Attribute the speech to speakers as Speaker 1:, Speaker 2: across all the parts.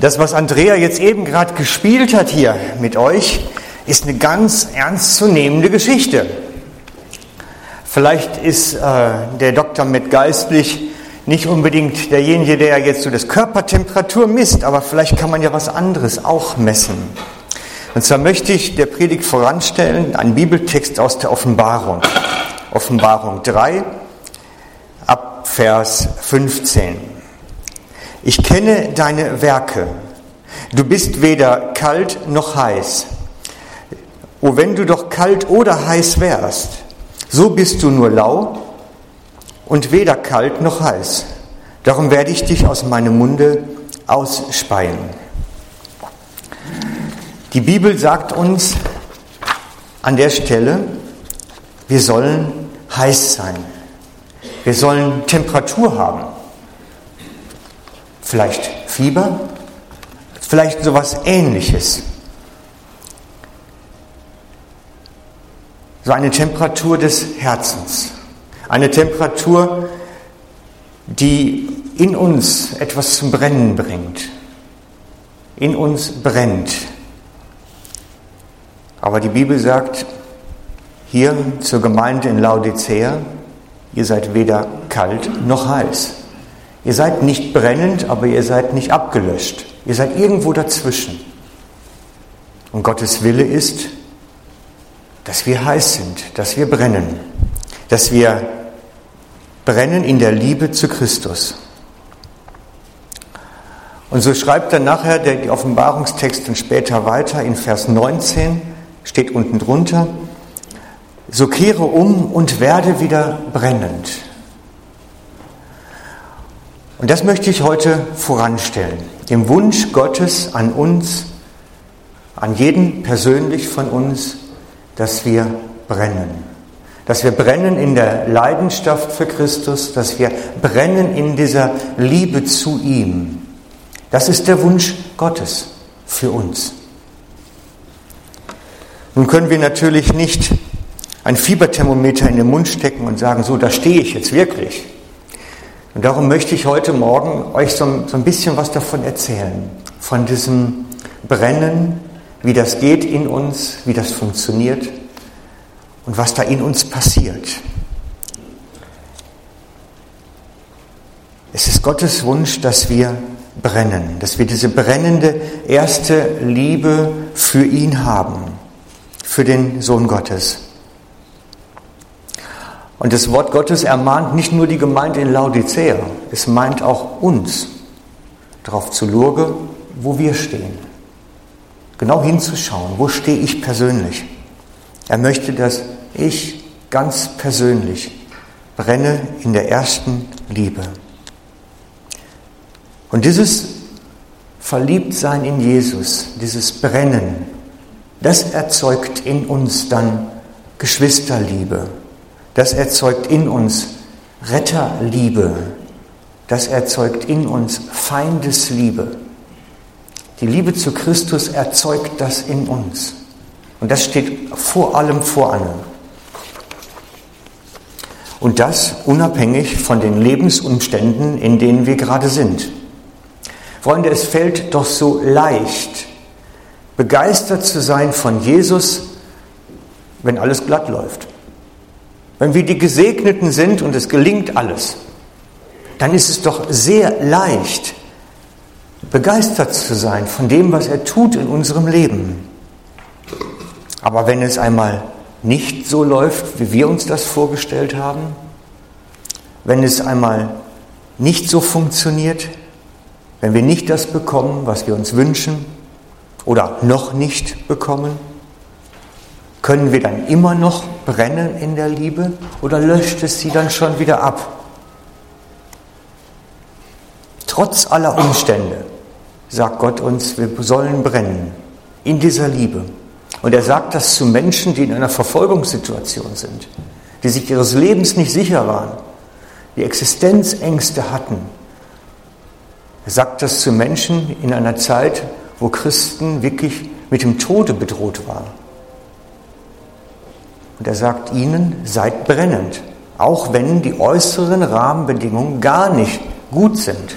Speaker 1: Das, was Andrea jetzt eben gerade gespielt hat hier mit euch, ist eine ganz ernstzunehmende Geschichte. Vielleicht ist äh, der Doktor mit geistlich nicht unbedingt derjenige, der jetzt so das Körpertemperatur misst, aber vielleicht kann man ja was anderes auch messen. Und zwar möchte ich der Predigt voranstellen einen Bibeltext aus der Offenbarung. Offenbarung 3 ab Vers 15. Ich kenne deine Werke. Du bist weder kalt noch heiß. O wenn du doch kalt oder heiß wärst, so bist du nur lau und weder kalt noch heiß. Darum werde ich dich aus meinem Munde ausspeien. Die Bibel sagt uns an der Stelle, wir sollen heiß sein. Wir sollen Temperatur haben. Vielleicht Fieber, vielleicht sowas ähnliches. So eine Temperatur des Herzens. Eine Temperatur, die in uns etwas zum Brennen bringt. In uns brennt. Aber die Bibel sagt hier zur Gemeinde in Laodicea, ihr seid weder kalt noch heiß. Ihr seid nicht brennend, aber ihr seid nicht abgelöscht. Ihr seid irgendwo dazwischen. Und Gottes Wille ist, dass wir heiß sind, dass wir brennen, dass wir brennen in der Liebe zu Christus. Und so schreibt dann nachher der Offenbarungstext dann später weiter in Vers 19, steht unten drunter, so kehre um und werde wieder brennend. Und das möchte ich heute voranstellen. Dem Wunsch Gottes an uns, an jeden persönlich von uns, dass wir brennen. Dass wir brennen in der Leidenschaft für Christus, dass wir brennen in dieser Liebe zu ihm. Das ist der Wunsch Gottes für uns. Nun können wir natürlich nicht ein Fieberthermometer in den Mund stecken und sagen, so, da stehe ich jetzt wirklich. Und darum möchte ich heute Morgen euch so, so ein bisschen was davon erzählen. Von diesem Brennen, wie das geht in uns, wie das funktioniert und was da in uns passiert. Es ist Gottes Wunsch, dass wir brennen, dass wir diese brennende erste Liebe für ihn haben, für den Sohn Gottes. Und das Wort Gottes ermahnt nicht nur die Gemeinde in Laodicea, es meint auch uns, darauf zu lurge, wo wir stehen. Genau hinzuschauen, wo stehe ich persönlich. Er möchte, dass ich ganz persönlich brenne in der ersten Liebe. Und dieses Verliebtsein in Jesus, dieses Brennen, das erzeugt in uns dann Geschwisterliebe, das erzeugt in uns Retterliebe. Das erzeugt in uns Feindesliebe. Die Liebe zu Christus erzeugt das in uns. Und das steht vor allem vor allem. Und das unabhängig von den Lebensumständen, in denen wir gerade sind. Freunde, es fällt doch so leicht, begeistert zu sein von Jesus, wenn alles glatt läuft. Wenn wir die Gesegneten sind und es gelingt alles, dann ist es doch sehr leicht, begeistert zu sein von dem, was er tut in unserem Leben. Aber wenn es einmal nicht so läuft, wie wir uns das vorgestellt haben, wenn es einmal nicht so funktioniert, wenn wir nicht das bekommen, was wir uns wünschen oder noch nicht bekommen, können wir dann immer noch brennen in der Liebe oder löscht es sie dann schon wieder ab? Trotz aller Umstände sagt Gott uns, wir sollen brennen in dieser Liebe. Und er sagt das zu Menschen, die in einer Verfolgungssituation sind, die sich ihres Lebens nicht sicher waren, die Existenzängste hatten. Er sagt das zu Menschen in einer Zeit, wo Christen wirklich mit dem Tode bedroht waren. Und er sagt ihnen, seid brennend, auch wenn die äußeren Rahmenbedingungen gar nicht gut sind.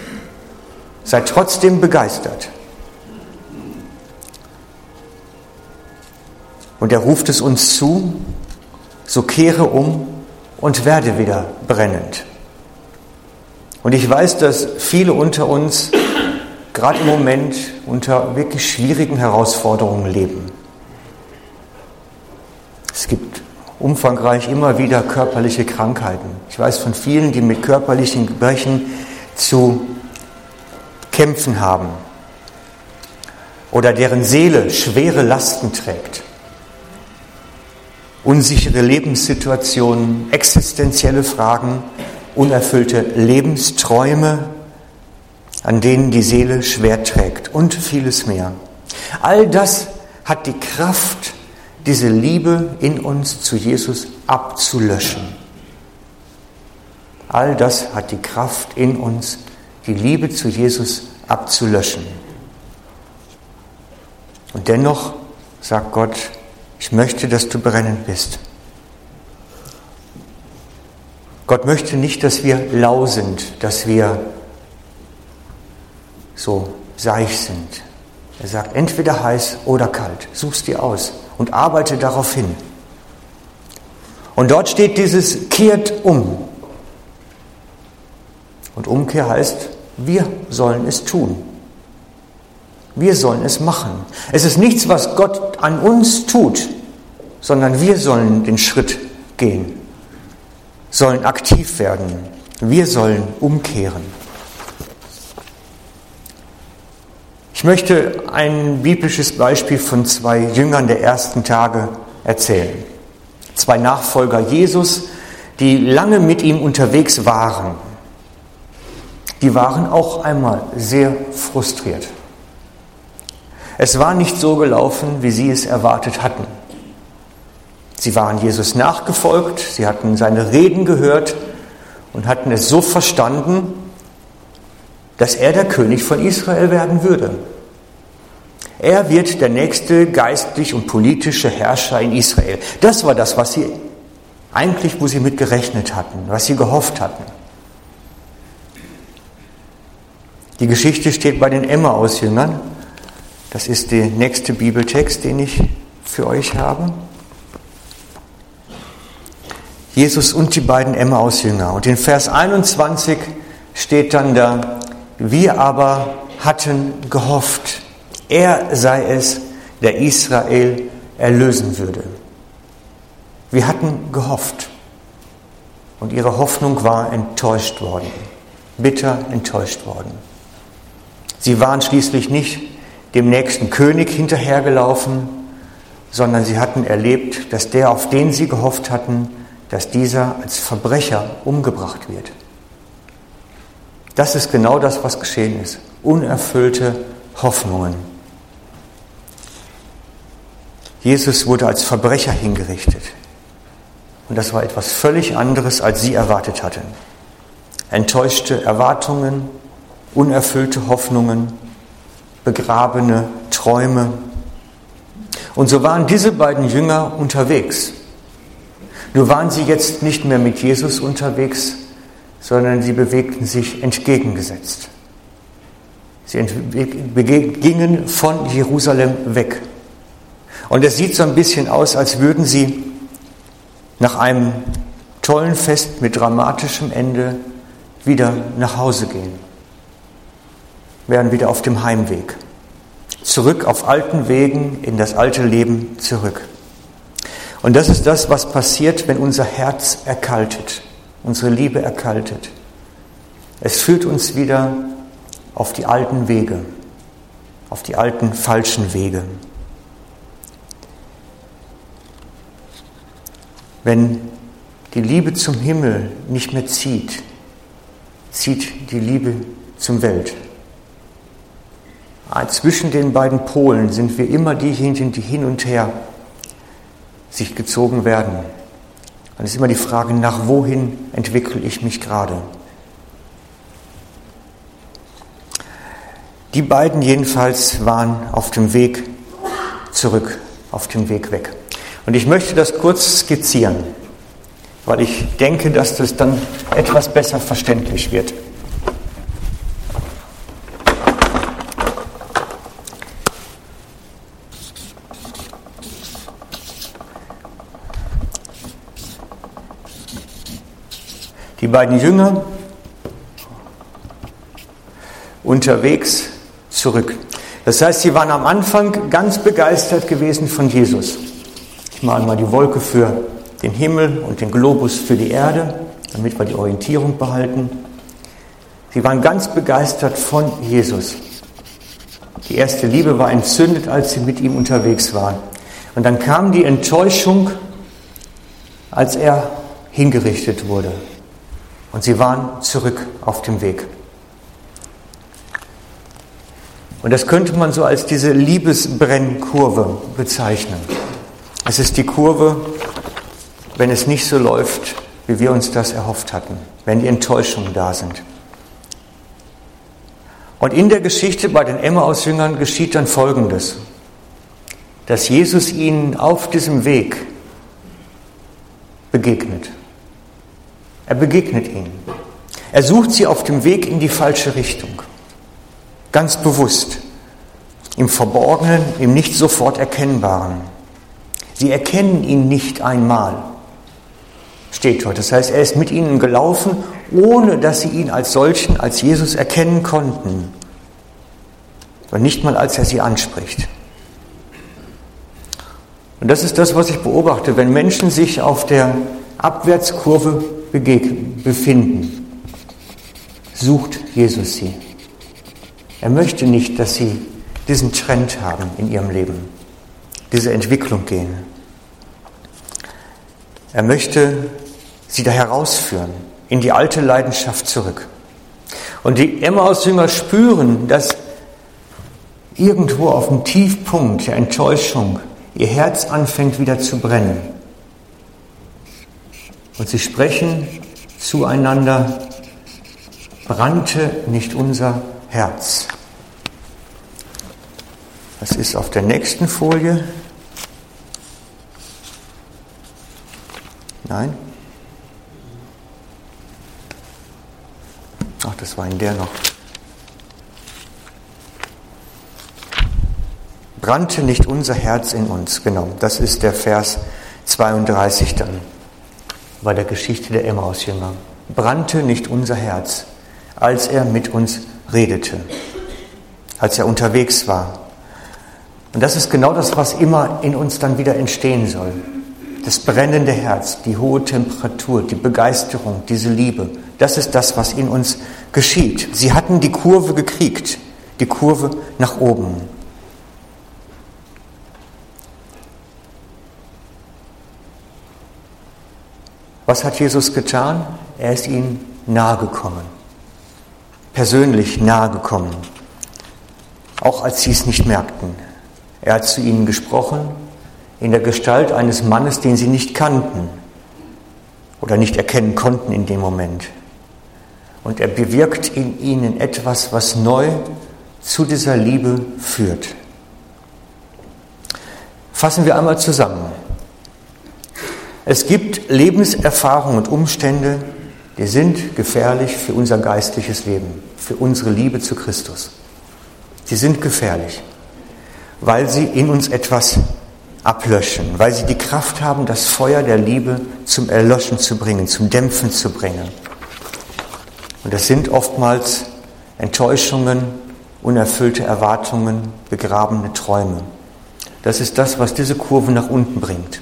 Speaker 1: Seid trotzdem begeistert. Und er ruft es uns zu, so kehre um und werde wieder brennend. Und ich weiß, dass viele unter uns gerade im Moment unter wirklich schwierigen Herausforderungen leben. Umfangreich immer wieder körperliche Krankheiten. Ich weiß von vielen, die mit körperlichen Gebrechen zu kämpfen haben oder deren Seele schwere Lasten trägt. Unsichere Lebenssituationen, existenzielle Fragen, unerfüllte Lebensträume, an denen die Seele schwer trägt und vieles mehr. All das hat die Kraft, diese Liebe in uns zu Jesus abzulöschen. All das hat die Kraft in uns, die Liebe zu Jesus abzulöschen. Und dennoch sagt Gott, ich möchte, dass du brennend bist. Gott möchte nicht, dass wir lau sind, dass wir so seich sind. Er sagt, entweder heiß oder kalt. Such's dir aus und arbeite darauf hin. Und dort steht dieses kehrt um. Und Umkehr heißt, wir sollen es tun. Wir sollen es machen. Es ist nichts, was Gott an uns tut, sondern wir sollen den Schritt gehen, sollen aktiv werden. Wir sollen umkehren. Ich möchte ein biblisches Beispiel von zwei Jüngern der ersten Tage erzählen. Zwei Nachfolger Jesus, die lange mit ihm unterwegs waren. Die waren auch einmal sehr frustriert. Es war nicht so gelaufen, wie sie es erwartet hatten. Sie waren Jesus nachgefolgt, sie hatten seine Reden gehört und hatten es so verstanden, dass er der König von Israel werden würde. Er wird der nächste geistlich und politische Herrscher in Israel. Das war das, was sie eigentlich, wo sie mit gerechnet hatten, was sie gehofft hatten. Die Geschichte steht bei den Emmaus-Jüngern. Das ist der nächste Bibeltext, den ich für euch habe. Jesus und die beiden Emmaus-Jünger. Und in Vers 21 steht dann da, wir aber hatten gehofft, er sei es, der Israel erlösen würde. Wir hatten gehofft und ihre Hoffnung war enttäuscht worden, bitter enttäuscht worden. Sie waren schließlich nicht dem nächsten König hinterhergelaufen, sondern sie hatten erlebt, dass der, auf den sie gehofft hatten, dass dieser als Verbrecher umgebracht wird. Das ist genau das, was geschehen ist. Unerfüllte Hoffnungen. Jesus wurde als Verbrecher hingerichtet. Und das war etwas völlig anderes, als sie erwartet hatten. Enttäuschte Erwartungen, unerfüllte Hoffnungen, begrabene Träume. Und so waren diese beiden Jünger unterwegs. Nur waren sie jetzt nicht mehr mit Jesus unterwegs, sondern sie bewegten sich entgegengesetzt. Sie gingen von Jerusalem weg. Und es sieht so ein bisschen aus, als würden sie nach einem tollen Fest mit dramatischem Ende wieder nach Hause gehen wären wieder auf dem Heimweg. Zurück auf alten Wegen, in das alte Leben zurück. Und das ist das, was passiert, wenn unser Herz erkaltet, unsere Liebe erkaltet. Es führt uns wieder auf die alten Wege, auf die alten falschen Wege. Wenn die Liebe zum Himmel nicht mehr zieht, zieht die Liebe zum Welt. Ah, zwischen den beiden Polen sind wir immer diejenigen, die hin und her sich gezogen werden. Dann ist immer die Frage, nach wohin entwickle ich mich gerade? Die beiden jedenfalls waren auf dem Weg zurück, auf dem Weg weg. Und ich möchte das kurz skizzieren, weil ich denke, dass das dann etwas besser verständlich wird. Die beiden Jünger unterwegs zurück. Das heißt, sie waren am Anfang ganz begeistert gewesen von Jesus. Ich male mal die Wolke für den Himmel und den Globus für die Erde, damit wir die Orientierung behalten. Sie waren ganz begeistert von Jesus. Die erste Liebe war entzündet, als sie mit ihm unterwegs waren. Und dann kam die Enttäuschung, als er hingerichtet wurde. Und sie waren zurück auf dem Weg. Und das könnte man so als diese Liebesbrennkurve bezeichnen. Es ist die Kurve, wenn es nicht so läuft, wie wir uns das erhofft hatten, wenn die Enttäuschungen da sind. Und in der Geschichte bei den Emmaus-Jüngern geschieht dann Folgendes, dass Jesus ihnen auf diesem Weg begegnet. Er begegnet ihnen. Er sucht sie auf dem Weg in die falsche Richtung. Ganz bewusst. Im Verborgenen, im nicht sofort Erkennbaren. Sie erkennen ihn nicht einmal. Steht dort. Das heißt, er ist mit ihnen gelaufen ohne dass sie ihn als solchen, als Jesus erkennen konnten. Und nicht mal, als er sie anspricht. Und das ist das, was ich beobachte, wenn Menschen sich auf der Abwärtskurve befinden, sucht Jesus sie. Er möchte nicht, dass sie diesen Trend haben in ihrem Leben, diese Entwicklung gehen. Er möchte sie da herausführen in die alte Leidenschaft zurück. Und die Emmaus-Jünger spüren, dass irgendwo auf dem Tiefpunkt der Enttäuschung ihr Herz anfängt wieder zu brennen. Und sie sprechen zueinander, brannte nicht unser Herz. Das ist auf der nächsten Folie. Nein? Ach, das war in der noch. Brannte nicht unser Herz in uns? Genau, das ist der Vers 32 dann bei der Geschichte der Emmaus-Jünger. Brannte nicht unser Herz, als er mit uns redete, als er unterwegs war. Und das ist genau das, was immer in uns dann wieder entstehen soll. Das brennende Herz, die hohe Temperatur, die Begeisterung, diese Liebe, das ist das, was in uns geschieht. Sie hatten die Kurve gekriegt, die Kurve nach oben. Was hat Jesus getan? Er ist ihnen nahegekommen, persönlich nahegekommen, auch als sie es nicht merkten. Er hat zu ihnen gesprochen in der Gestalt eines Mannes, den sie nicht kannten oder nicht erkennen konnten in dem Moment. Und er bewirkt in ihnen etwas, was neu zu dieser Liebe führt. Fassen wir einmal zusammen. Es gibt Lebenserfahrungen und Umstände, die sind gefährlich für unser geistliches Leben, für unsere Liebe zu Christus. Sie sind gefährlich, weil sie in uns etwas ablöschen, weil sie die Kraft haben, das Feuer der Liebe zum Erlöschen zu bringen, zum Dämpfen zu bringen. Und das sind oftmals Enttäuschungen, unerfüllte Erwartungen, begrabene Träume. Das ist das, was diese Kurve nach unten bringt.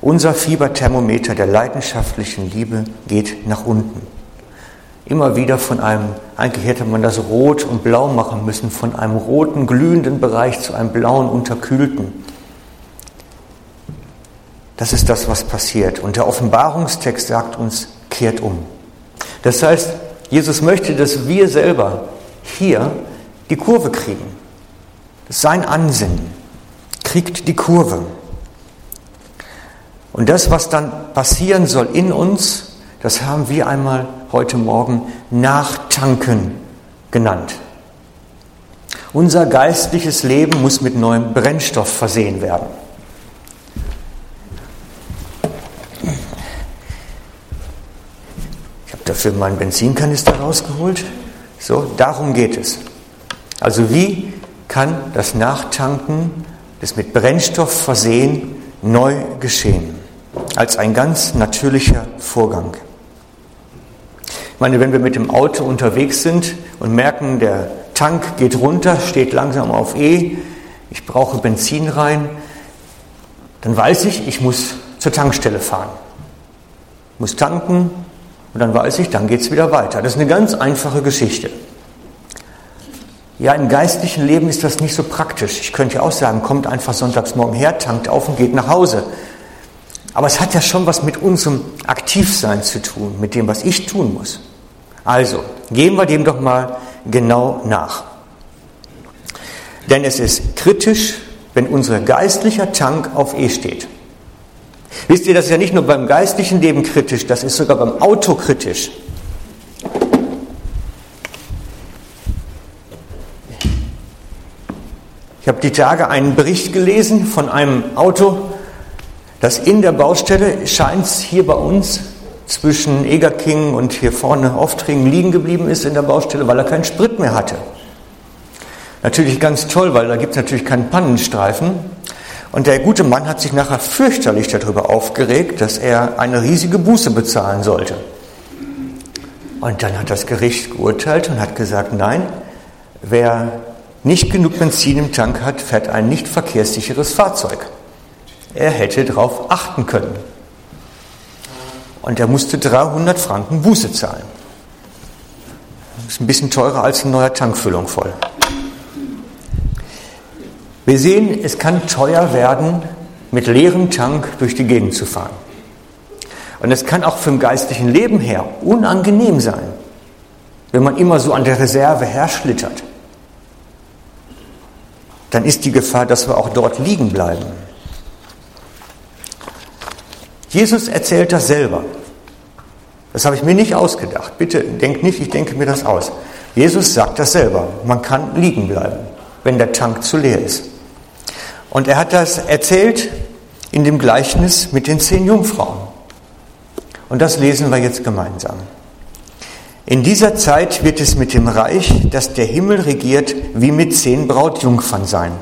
Speaker 1: Unser Fieberthermometer der leidenschaftlichen Liebe geht nach unten. Immer wieder von einem, eigentlich hätte man das rot und blau machen müssen, von einem roten, glühenden Bereich zu einem blauen, unterkühlten. Das ist das, was passiert. Und der Offenbarungstext sagt uns, kehrt um. Das heißt, Jesus möchte, dass wir selber hier die Kurve kriegen. Sein Ansinnen kriegt die Kurve. Und das, was dann passieren soll in uns, das haben wir einmal heute Morgen Nachtanken genannt. Unser geistliches Leben muss mit neuem Brennstoff versehen werden. dafür meinen Benzinkanister rausgeholt. So, darum geht es. Also wie kann das Nachtanken, das mit Brennstoff versehen, neu geschehen? Als ein ganz natürlicher Vorgang. Ich meine, wenn wir mit dem Auto unterwegs sind und merken, der Tank geht runter, steht langsam auf E, ich brauche Benzin rein, dann weiß ich, ich muss zur Tankstelle fahren. muss tanken und dann weiß ich, dann geht es wieder weiter. Das ist eine ganz einfache Geschichte. Ja, im geistlichen Leben ist das nicht so praktisch. Ich könnte ja auch sagen, kommt einfach sonntags morgen her, tankt auf und geht nach Hause. Aber es hat ja schon was mit unserem Aktivsein zu tun, mit dem, was ich tun muss. Also, gehen wir dem doch mal genau nach. Denn es ist kritisch, wenn unser geistlicher Tank auf E steht. Wisst ihr, das ist ja nicht nur beim geistlichen Leben kritisch, das ist sogar beim Auto kritisch. Ich habe die Tage einen Bericht gelesen von einem Auto, das in der Baustelle scheint hier bei uns zwischen Egerking und hier vorne Auftringen liegen geblieben ist in der Baustelle, weil er keinen Sprit mehr hatte. Natürlich ganz toll, weil da gibt es natürlich keinen Pannenstreifen. Und der gute Mann hat sich nachher fürchterlich darüber aufgeregt, dass er eine riesige Buße bezahlen sollte. Und dann hat das Gericht geurteilt und hat gesagt, nein, wer nicht genug Benzin im Tank hat, fährt ein nicht verkehrssicheres Fahrzeug. Er hätte darauf achten können. Und er musste 300 Franken Buße zahlen. Das ist ein bisschen teurer als eine neue Tankfüllung voll. Wir sehen, es kann teuer werden, mit leerem Tank durch die Gegend zu fahren. Und es kann auch vom geistlichen Leben her unangenehm sein, wenn man immer so an der Reserve herschlittert. Dann ist die Gefahr, dass wir auch dort liegen bleiben. Jesus erzählt das selber. Das habe ich mir nicht ausgedacht. Bitte denkt nicht, ich denke mir das aus. Jesus sagt das selber. Man kann liegen bleiben, wenn der Tank zu leer ist. Und er hat das erzählt in dem Gleichnis mit den zehn Jungfrauen. Und das lesen wir jetzt gemeinsam. In dieser Zeit wird es mit dem Reich, das der Himmel regiert, wie mit zehn Brautjungfern sein,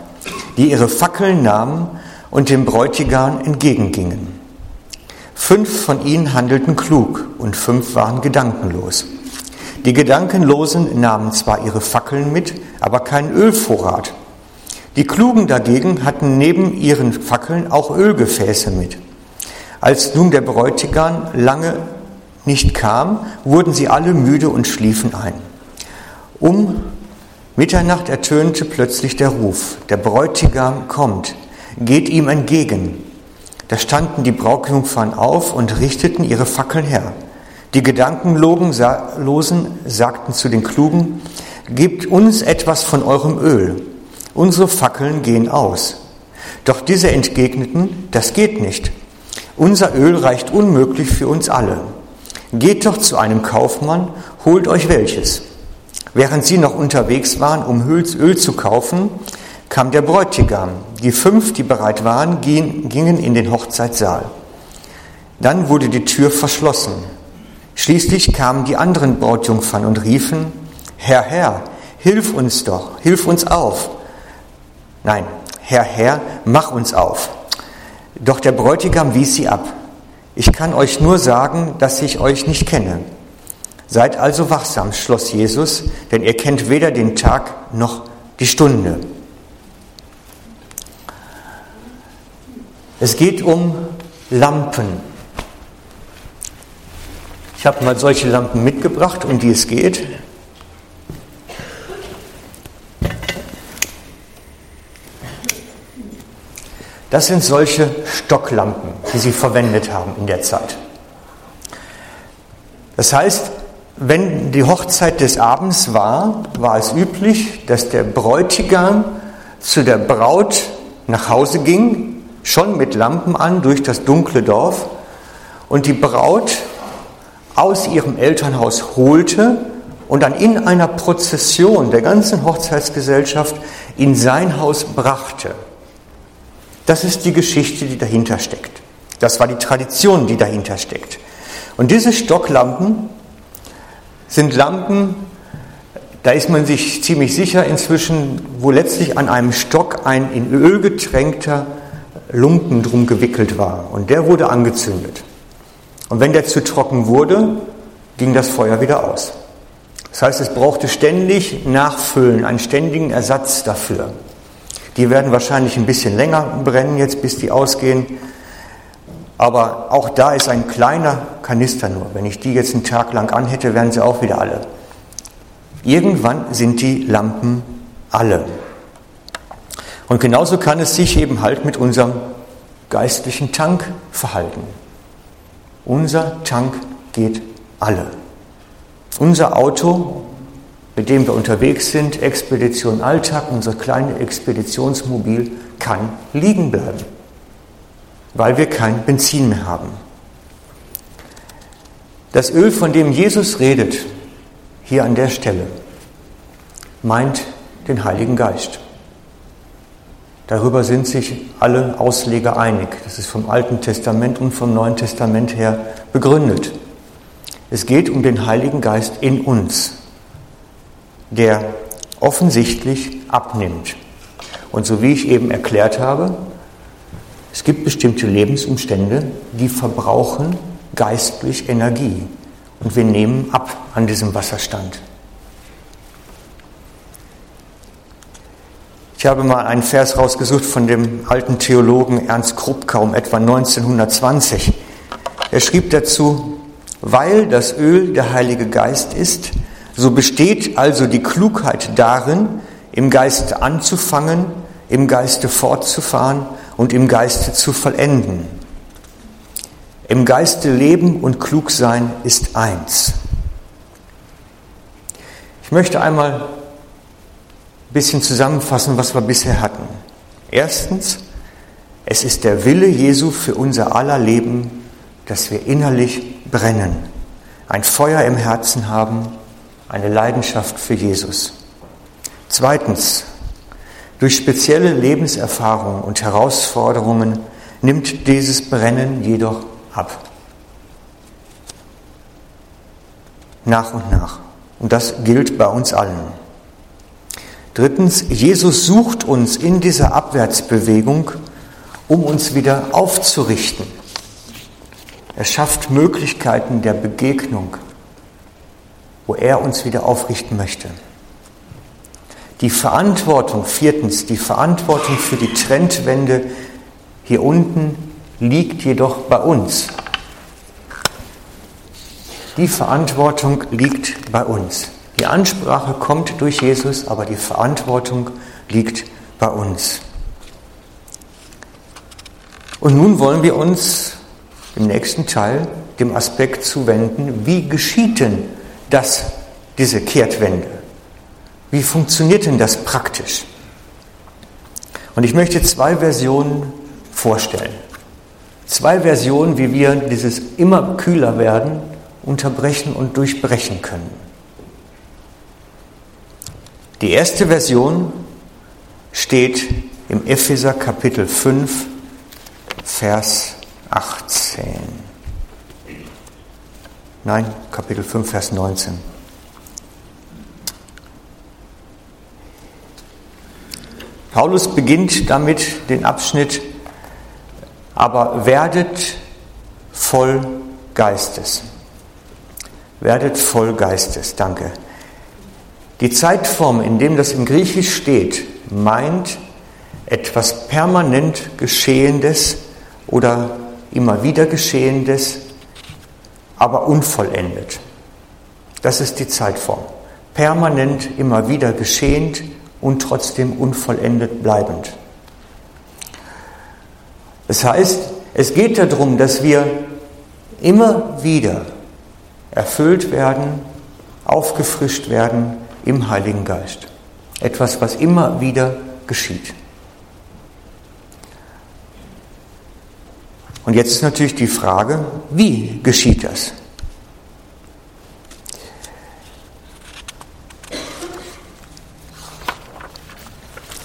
Speaker 1: die ihre Fackeln nahmen und dem Bräutigam entgegengingen. Fünf von ihnen handelten klug und fünf waren gedankenlos. Die Gedankenlosen nahmen zwar ihre Fackeln mit, aber keinen Ölvorrat. Die Klugen dagegen hatten neben ihren Fackeln auch Ölgefäße mit. Als nun der Bräutigam lange nicht kam, wurden sie alle müde und schliefen ein. Um Mitternacht ertönte plötzlich der Ruf, der Bräutigam kommt, geht ihm entgegen. Da standen die Brautjungfern auf und richteten ihre Fackeln her. Die Gedankenlosen sagten zu den Klugen, Gebt uns etwas von eurem Öl. Unsere Fackeln gehen aus. Doch diese entgegneten, das geht nicht. Unser Öl reicht unmöglich für uns alle. Geht doch zu einem Kaufmann, holt euch welches. Während sie noch unterwegs waren, um Öl zu kaufen, kam der Bräutigam. Die fünf, die bereit waren, gingen in den Hochzeitssaal. Dann wurde die Tür verschlossen. Schließlich kamen die anderen Brautjungfern und riefen, Herr, Herr, hilf uns doch, hilf uns auf. Nein, Herr, Herr, mach uns auf. Doch der Bräutigam wies sie ab. Ich kann euch nur sagen, dass ich euch nicht kenne. Seid also wachsam, schloss Jesus, denn ihr kennt weder den Tag noch die Stunde. Es geht um Lampen. Ich habe mal solche Lampen mitgebracht, um die es geht. Das sind solche Stocklampen, die sie verwendet haben in der Zeit. Das heißt, wenn die Hochzeit des Abends war, war es üblich, dass der Bräutigam zu der Braut nach Hause ging, schon mit Lampen an durch das dunkle Dorf und die Braut aus ihrem Elternhaus holte und dann in einer Prozession der ganzen Hochzeitsgesellschaft in sein Haus brachte. Das ist die Geschichte, die dahinter steckt. Das war die Tradition, die dahinter steckt. Und diese Stocklampen sind Lampen, da ist man sich ziemlich sicher inzwischen, wo letztlich an einem Stock ein in Öl getränkter Lumpen drum gewickelt war und der wurde angezündet. Und wenn der zu trocken wurde, ging das Feuer wieder aus. Das heißt, es brauchte ständig Nachfüllen, einen ständigen Ersatz dafür. Die werden wahrscheinlich ein bisschen länger brennen jetzt, bis die ausgehen. Aber auch da ist ein kleiner Kanister nur. Wenn ich die jetzt einen Tag lang anhätte, wären sie auch wieder alle. Irgendwann sind die Lampen alle. Und genauso kann es sich eben halt mit unserem geistlichen Tank verhalten. Unser Tank geht alle. Unser Auto, mit dem wir unterwegs sind, Expedition Alltag, unser kleines Expeditionsmobil, kann liegen bleiben, weil wir kein Benzin mehr haben. Das Öl, von dem Jesus redet, hier an der Stelle, meint den Heiligen Geist. Darüber sind sich alle Ausleger einig. Das ist vom Alten Testament und vom Neuen Testament her begründet. Es geht um den Heiligen Geist in uns, der offensichtlich abnimmt. Und so wie ich eben erklärt habe, es gibt bestimmte Lebensumstände, die verbrauchen geistlich Energie. Und wir nehmen ab an diesem Wasserstand. Ich habe mal einen Vers rausgesucht von dem alten Theologen Ernst Krupka um etwa 1920. Er schrieb dazu, weil das Öl der Heilige Geist ist, so besteht also die Klugheit darin, im Geiste anzufangen, im Geiste fortzufahren und im Geiste zu vollenden. Im Geiste leben und klug sein ist eins. Ich möchte einmal ein bisschen zusammenfassen, was wir bisher hatten. Erstens, es ist der Wille Jesu für unser aller Leben, dass wir innerlich brennen, ein Feuer im Herzen haben, eine Leidenschaft für Jesus. Zweitens, durch spezielle Lebenserfahrungen und Herausforderungen nimmt dieses Brennen jedoch ab. Nach und nach. Und das gilt bei uns allen. Drittens, Jesus sucht uns in dieser Abwärtsbewegung, um uns wieder aufzurichten. Er schafft Möglichkeiten der Begegnung, wo er uns wieder aufrichten möchte. Die Verantwortung, viertens, die Verantwortung für die Trendwende hier unten liegt jedoch bei uns. Die Verantwortung liegt bei uns. Die Ansprache kommt durch Jesus, aber die Verantwortung liegt bei uns. Und nun wollen wir uns im nächsten Teil dem Aspekt zuwenden, wie geschieht denn das, diese Kehrtwende? Wie funktioniert denn das praktisch? Und ich möchte zwei Versionen vorstellen. Zwei Versionen, wie wir dieses immer kühler werden unterbrechen und durchbrechen können. Die erste Version steht im Epheser Kapitel 5, Vers 18. Nein, Kapitel 5, Vers 19. Paulus beginnt damit den Abschnitt, aber werdet voll Geistes. Werdet voll Geistes, danke. Die Zeitform, in dem das im Griechisch steht, meint etwas permanent Geschehendes oder immer wieder Geschehendes, aber unvollendet. Das ist die Zeitform. Permanent immer wieder geschehend und trotzdem unvollendet bleibend. Das heißt, es geht darum, dass wir immer wieder erfüllt werden, aufgefrischt werden im Heiligen Geist. Etwas, was immer wieder geschieht. Und jetzt ist natürlich die Frage, wie geschieht das?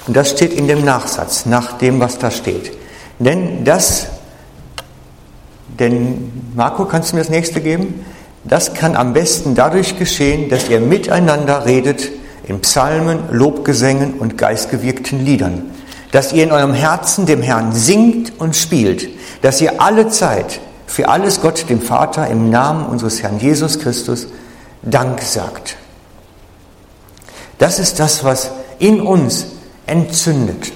Speaker 1: Und das steht in dem Nachsatz, nach dem, was da steht. Denn das, denn Marco, kannst du mir das nächste geben? Das kann am besten dadurch geschehen, dass ihr miteinander redet in Psalmen, Lobgesängen und geistgewirkten Liedern. Dass ihr in eurem Herzen dem Herrn singt und spielt. Dass ihr alle Zeit für alles Gott, dem Vater, im Namen unseres Herrn Jesus Christus Dank sagt. Das ist das, was in uns entzündet,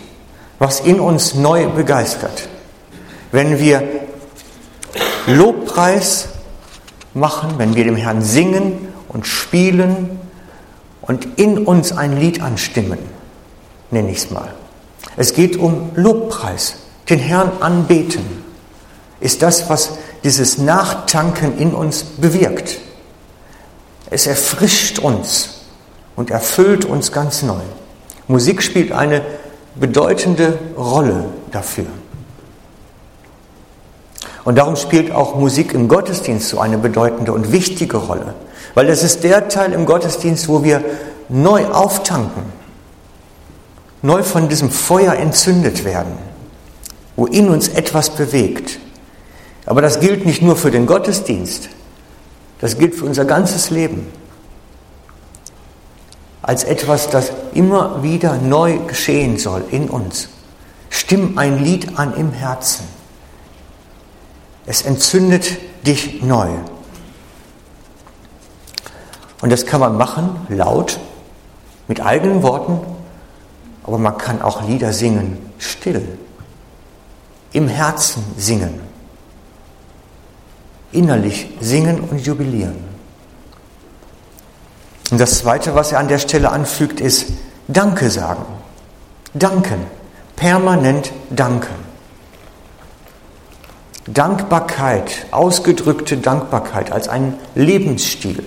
Speaker 1: was in uns neu begeistert. Wenn wir Lobpreis machen, wenn wir dem Herrn singen und spielen und in uns ein Lied anstimmen, nenne ich es mal. Es geht um Lobpreis, den Herrn anbeten, ist das, was dieses Nachtanken in uns bewirkt. Es erfrischt uns und erfüllt uns ganz neu. Musik spielt eine bedeutende Rolle dafür. Und darum spielt auch Musik im Gottesdienst so eine bedeutende und wichtige Rolle. Weil das ist der Teil im Gottesdienst, wo wir neu auftanken, neu von diesem Feuer entzündet werden, wo in uns etwas bewegt. Aber das gilt nicht nur für den Gottesdienst, das gilt für unser ganzes Leben. Als etwas, das immer wieder neu geschehen soll in uns. Stimm ein Lied an im Herzen. Es entzündet dich neu. Und das kann man machen, laut, mit eigenen Worten, aber man kann auch Lieder singen, still, im Herzen singen innerlich singen und jubilieren. Und das Zweite, was er an der Stelle anfügt, ist Danke sagen. Danken. Permanent danken. Dankbarkeit, ausgedrückte Dankbarkeit als ein Lebensstil.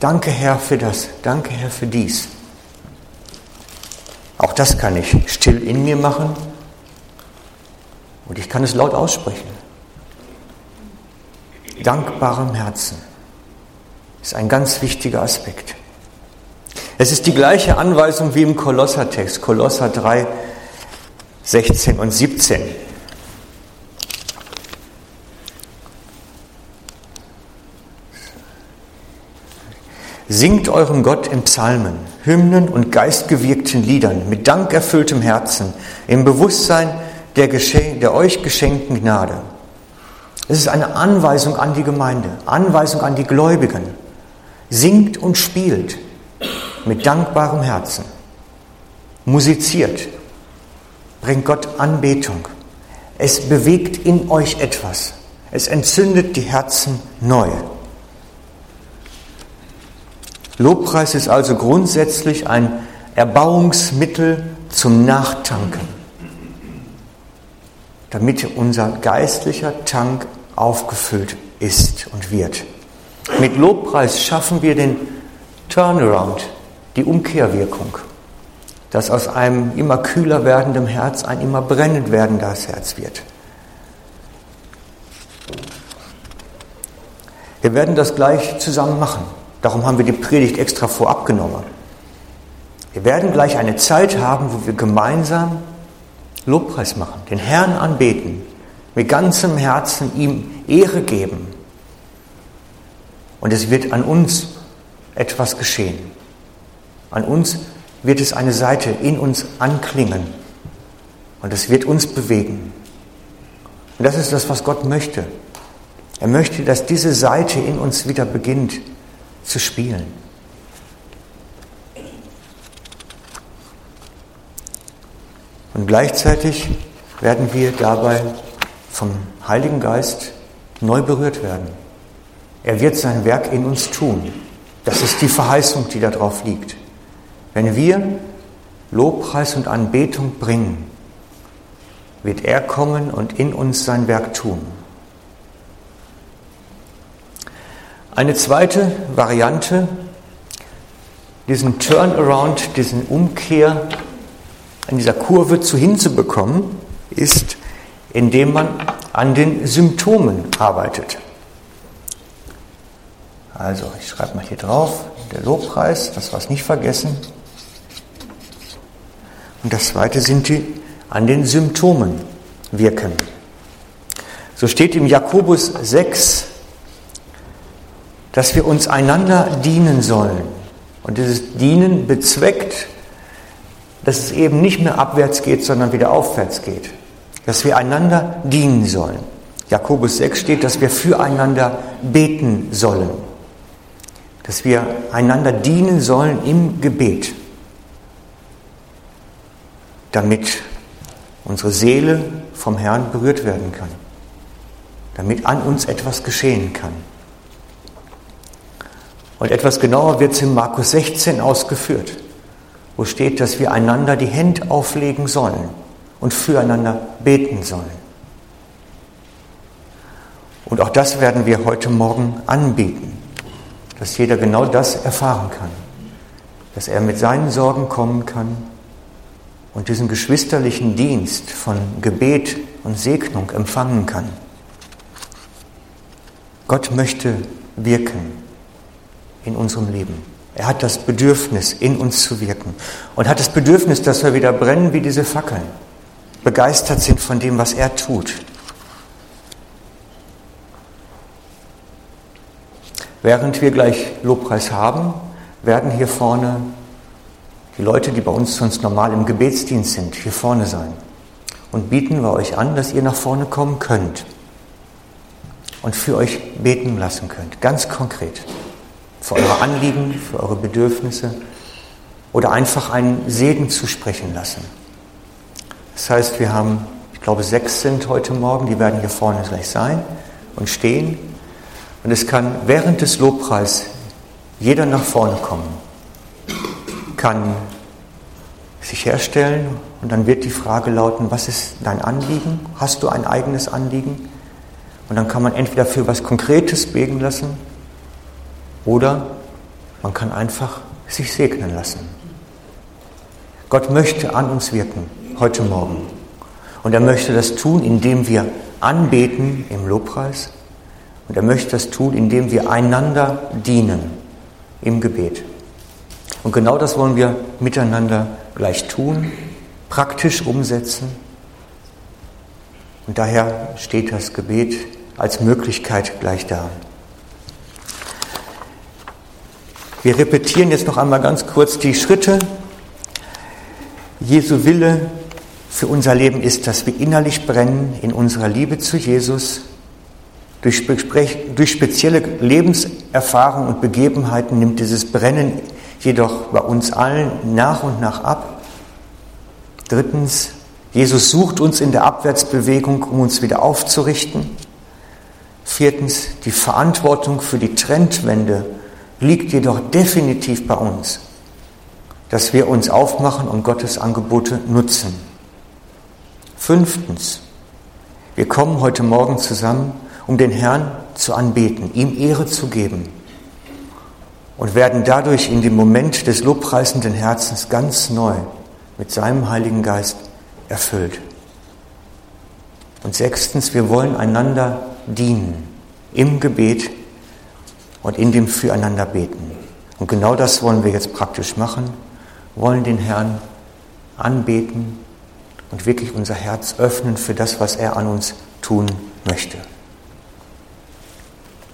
Speaker 1: Danke Herr für das, danke Herr für dies. Auch das kann ich still in mir machen und ich kann es laut aussprechen dankbarem Herzen ist ein ganz wichtiger Aspekt. Es ist die gleiche Anweisung wie im Kolossertext, Kolosser 3, 16 und 17. Singt eurem Gott in Psalmen, Hymnen und geistgewirkten Liedern mit dankerfülltem Herzen, im Bewusstsein der, der euch geschenkten Gnade. Es ist eine Anweisung an die Gemeinde, Anweisung an die Gläubigen. Singt und spielt mit dankbarem Herzen. Musiziert. Bringt Gott Anbetung. Es bewegt in euch etwas. Es entzündet die Herzen neu. Lobpreis ist also grundsätzlich ein Erbauungsmittel zum Nachtanken damit unser geistlicher Tank aufgefüllt ist und wird. Mit Lobpreis schaffen wir den Turnaround, die Umkehrwirkung, dass aus einem immer kühler werdenden Herz ein immer brennend werdendes Herz wird. Wir werden das gleich zusammen machen. Darum haben wir die Predigt extra vorab genommen. Wir werden gleich eine Zeit haben, wo wir gemeinsam Lobpreis machen, den Herrn anbeten, mit ganzem Herzen ihm Ehre geben. Und es wird an uns etwas geschehen. An uns wird es eine Seite in uns anklingen und es wird uns bewegen. Und das ist das, was Gott möchte. Er möchte, dass diese Seite in uns wieder beginnt zu spielen. Und gleichzeitig werden wir dabei vom Heiligen Geist neu berührt werden. Er wird sein Werk in uns tun. Das ist die Verheißung, die darauf liegt. Wenn wir Lobpreis und Anbetung bringen, wird er kommen und in uns sein Werk tun. Eine zweite Variante, diesen Turnaround, diesen Umkehr an dieser Kurve zu hinzubekommen, ist, indem man an den Symptomen arbeitet. Also, ich schreibe mal hier drauf, der Lobpreis, das was nicht vergessen. Und das zweite sind die an den Symptomen wirken. So steht im Jakobus 6, dass wir uns einander dienen sollen. Und dieses Dienen bezweckt, dass es eben nicht mehr abwärts geht, sondern wieder aufwärts geht. Dass wir einander dienen sollen. Jakobus 6 steht, dass wir füreinander beten sollen, dass wir einander dienen sollen im Gebet, damit unsere Seele vom Herrn berührt werden kann, damit an uns etwas geschehen kann. Und etwas genauer wird es in Markus 16 ausgeführt, wo steht, dass wir einander die Hände auflegen sollen und füreinander beten sollen. Und auch das werden wir heute Morgen anbieten, dass jeder genau das erfahren kann, dass er mit seinen Sorgen kommen kann und diesen geschwisterlichen Dienst von Gebet und Segnung empfangen kann. Gott möchte wirken in unserem Leben. Er hat das Bedürfnis, in uns zu wirken und hat das Bedürfnis, dass wir wieder brennen wie diese Fackeln, begeistert sind von dem, was er tut. Während wir gleich Lobpreis haben, werden hier vorne die Leute, die bei uns sonst normal im Gebetsdienst sind, hier vorne sein. Und bieten wir euch an, dass ihr nach vorne kommen könnt und für euch beten lassen könnt, ganz konkret. Für eure Anliegen, für eure Bedürfnisse oder einfach einen Segen zu sprechen lassen. Das heißt, wir haben, ich glaube, sechs sind heute Morgen, die werden hier vorne gleich sein und stehen. Und es kann während des Lobpreis jeder nach vorne kommen, kann sich herstellen und dann wird die Frage lauten, was ist dein Anliegen? Hast du ein eigenes Anliegen? Und dann kann man entweder für was Konkretes beten lassen oder man kann einfach sich segnen lassen. Gott möchte an uns wirken heute Morgen. Und er möchte das tun, indem wir anbeten im Lobpreis und er möchte das tun, indem wir einander dienen im Gebet. Und genau das wollen wir miteinander gleich tun, praktisch umsetzen. Und daher steht das Gebet als Möglichkeit gleich da. Wir repetieren jetzt noch einmal ganz kurz die Schritte. Jesu Wille für unser Leben ist, dass wir innerlich brennen in unserer Liebe zu Jesus durch, durch spezielle Lebenserfahrungen und Begebenheiten nimmt dieses Brennen jedoch bei uns allen nach und nach ab. Drittens, Jesus sucht uns in der Abwärtsbewegung, um uns wieder aufzurichten. Viertens, die Verantwortung für die Trendwende liegt jedoch definitiv bei uns, dass wir uns aufmachen und Gottes Angebote nutzen. Fünftens, wir kommen heute Morgen zusammen, um den Herrn zu anbeten, ihm Ehre zu geben und werden dadurch in dem Moment des lobpreisenden Herzens ganz neu mit seinem Heiligen Geist erfüllt. Und sechstens, wir wollen einander dienen im Gebet und in dem Füreinander beten. Und genau das wollen wir jetzt praktisch machen, wollen den Herrn anbeten und wirklich unser Herz öffnen für das, was er an uns tun möchte.